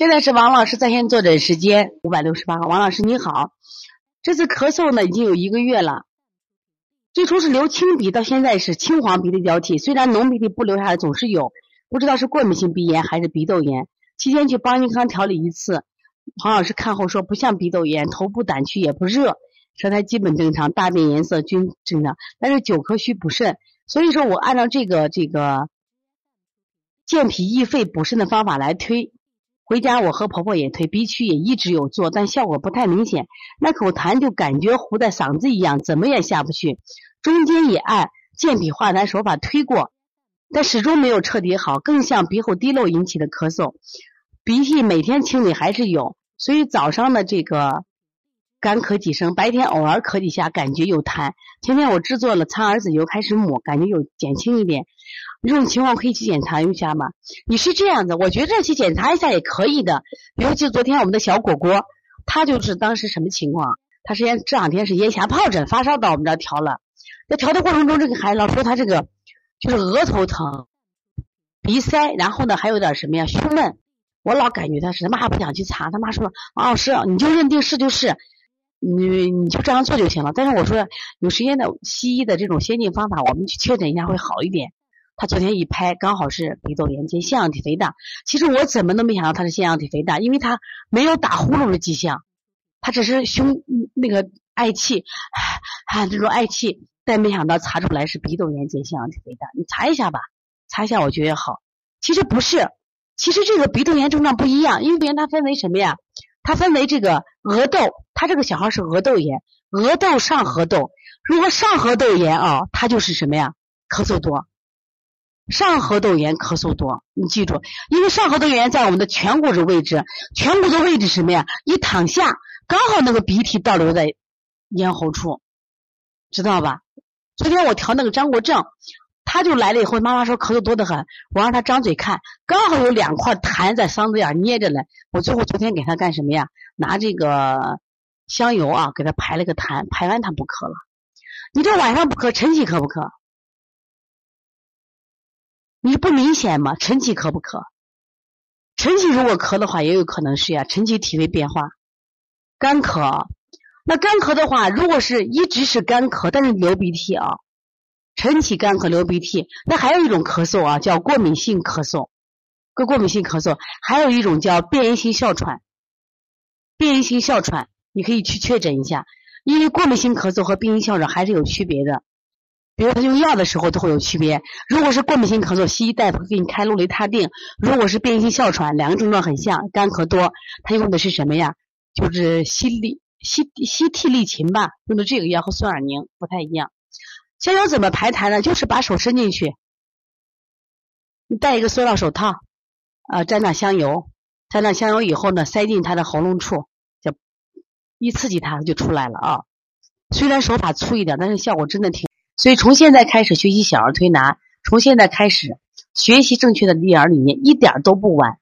现在是王老师在线坐诊时间五百六十八号。王老师你好，这次咳嗽呢已经有一个月了，最初是流清鼻，到现在是青黄鼻的交替。虽然浓鼻涕不流下来，总是有，不知道是过敏性鼻炎还是鼻窦炎。期间去邦尼康调理一次，黄老师看后说不像鼻窦炎，头部胆区也不热，舌苔基本正常，大便颜色均正常，但是久咳需补肾。所以说我按照这个这个健脾益肺补肾的方法来推。回家我和婆婆也推鼻区也一直有做，但效果不太明显。那口痰就感觉糊在嗓子一样，怎么也下不去。中间也按健脾化痰手法推过，但始终没有彻底好，更像鼻后滴漏引起的咳嗽。鼻涕每天清理还是有，所以早上的这个干咳几声，白天偶尔咳几下，感觉有痰。今天我制作了苍耳子油开始抹，感觉有减轻一点。这种情况可以去检查一下吗？你是这样的，我觉得去检查一下也可以的。尤其昨天我们的小果果，他就是当时什么情况？他是咽这两天是咽峡疱疹，发烧到我们这儿调了。在调的过程中，这个孩子老说他这个就是额头疼、鼻塞，然后呢还有点什么呀胸闷。我老感觉他是他妈不想去查，他妈说王老师你就认定是就是，你你就这样做就行了。但是我说有时间的西医的这种先进方法，我们去确诊一下会好一点。他昨天一拍，刚好是鼻窦炎兼腺样体肥大。其实我怎么都没想到他是腺样体肥大，因为他没有打呼噜的迹象，他只是胸那个嗳气，啊这种嗳气，但没想到查出来是鼻窦炎兼腺样体肥大。你查一下吧，查一下我觉得好。其实不是，其实这个鼻窦炎症状不一样，因为鼻炎它分为什么呀？它分为这个额窦，他这个小孩是额窦炎，额窦上颌窦。如果上颌窦炎啊，他就是什么呀？咳嗽多。上颌窦炎咳嗽多，你记住，因为上颌窦炎在我们的颧骨的位置，颧骨的位置什么呀？一躺下，刚好那个鼻涕倒流在咽喉处，知道吧？昨天我调那个张国正，他就来了以后，妈妈说咳嗽多得很，我让他张嘴看，刚好有两块痰在嗓子眼捏着呢。我最后昨天给他干什么呀？拿这个香油啊，给他排了个痰，排完他不咳了。你这晚上不咳，晨起咳不咳？你不明显吗？晨起咳不咳？晨起如果咳的话，也有可能是呀，晨起体位变化，干咳。那干咳的话，如果是一直是干咳，但是流鼻涕啊，晨起干咳流鼻涕，那还有一种咳嗽啊，叫过敏性咳嗽，过过敏性咳嗽，还有一种叫变异性哮喘，变异性哮喘，你可以去确诊一下，因为过敏性咳嗽和变异哮喘还是有区别的。比如他用药的时候都会有区别。如果是过敏性咳嗽，西医大夫给你开氯雷他定；如果是变异性哮喘，两个症状很像，干咳多，他用的是什么呀？就是西利西西替利嗪吧，用的这个药和酸尔宁不太一样。香油怎么排痰呢？就是把手伸进去，你戴一个塑料手套，啊，沾点香油，沾点香油以后呢，塞进他的喉咙处，一刺激它就出来了啊。虽然手法粗一点，但是效果真的挺。所以从现在开始学习小儿推拿，从现在开始学习正确的育儿理念，一点都不晚。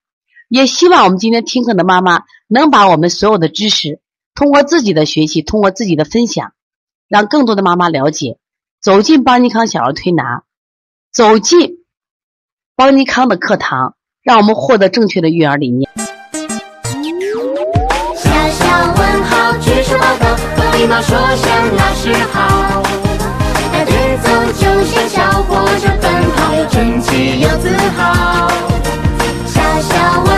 也希望我们今天听课的妈妈能把我们所有的知识，通过自己的学习，通过自己的分享，让更多的妈妈了解，走进邦尼康小儿推拿，走进邦尼康的课堂，让我们获得正确的育儿理念。说报告，要礼貌，说声老师好。排队走，就像小火车，奔跑又整齐又自豪。小小我。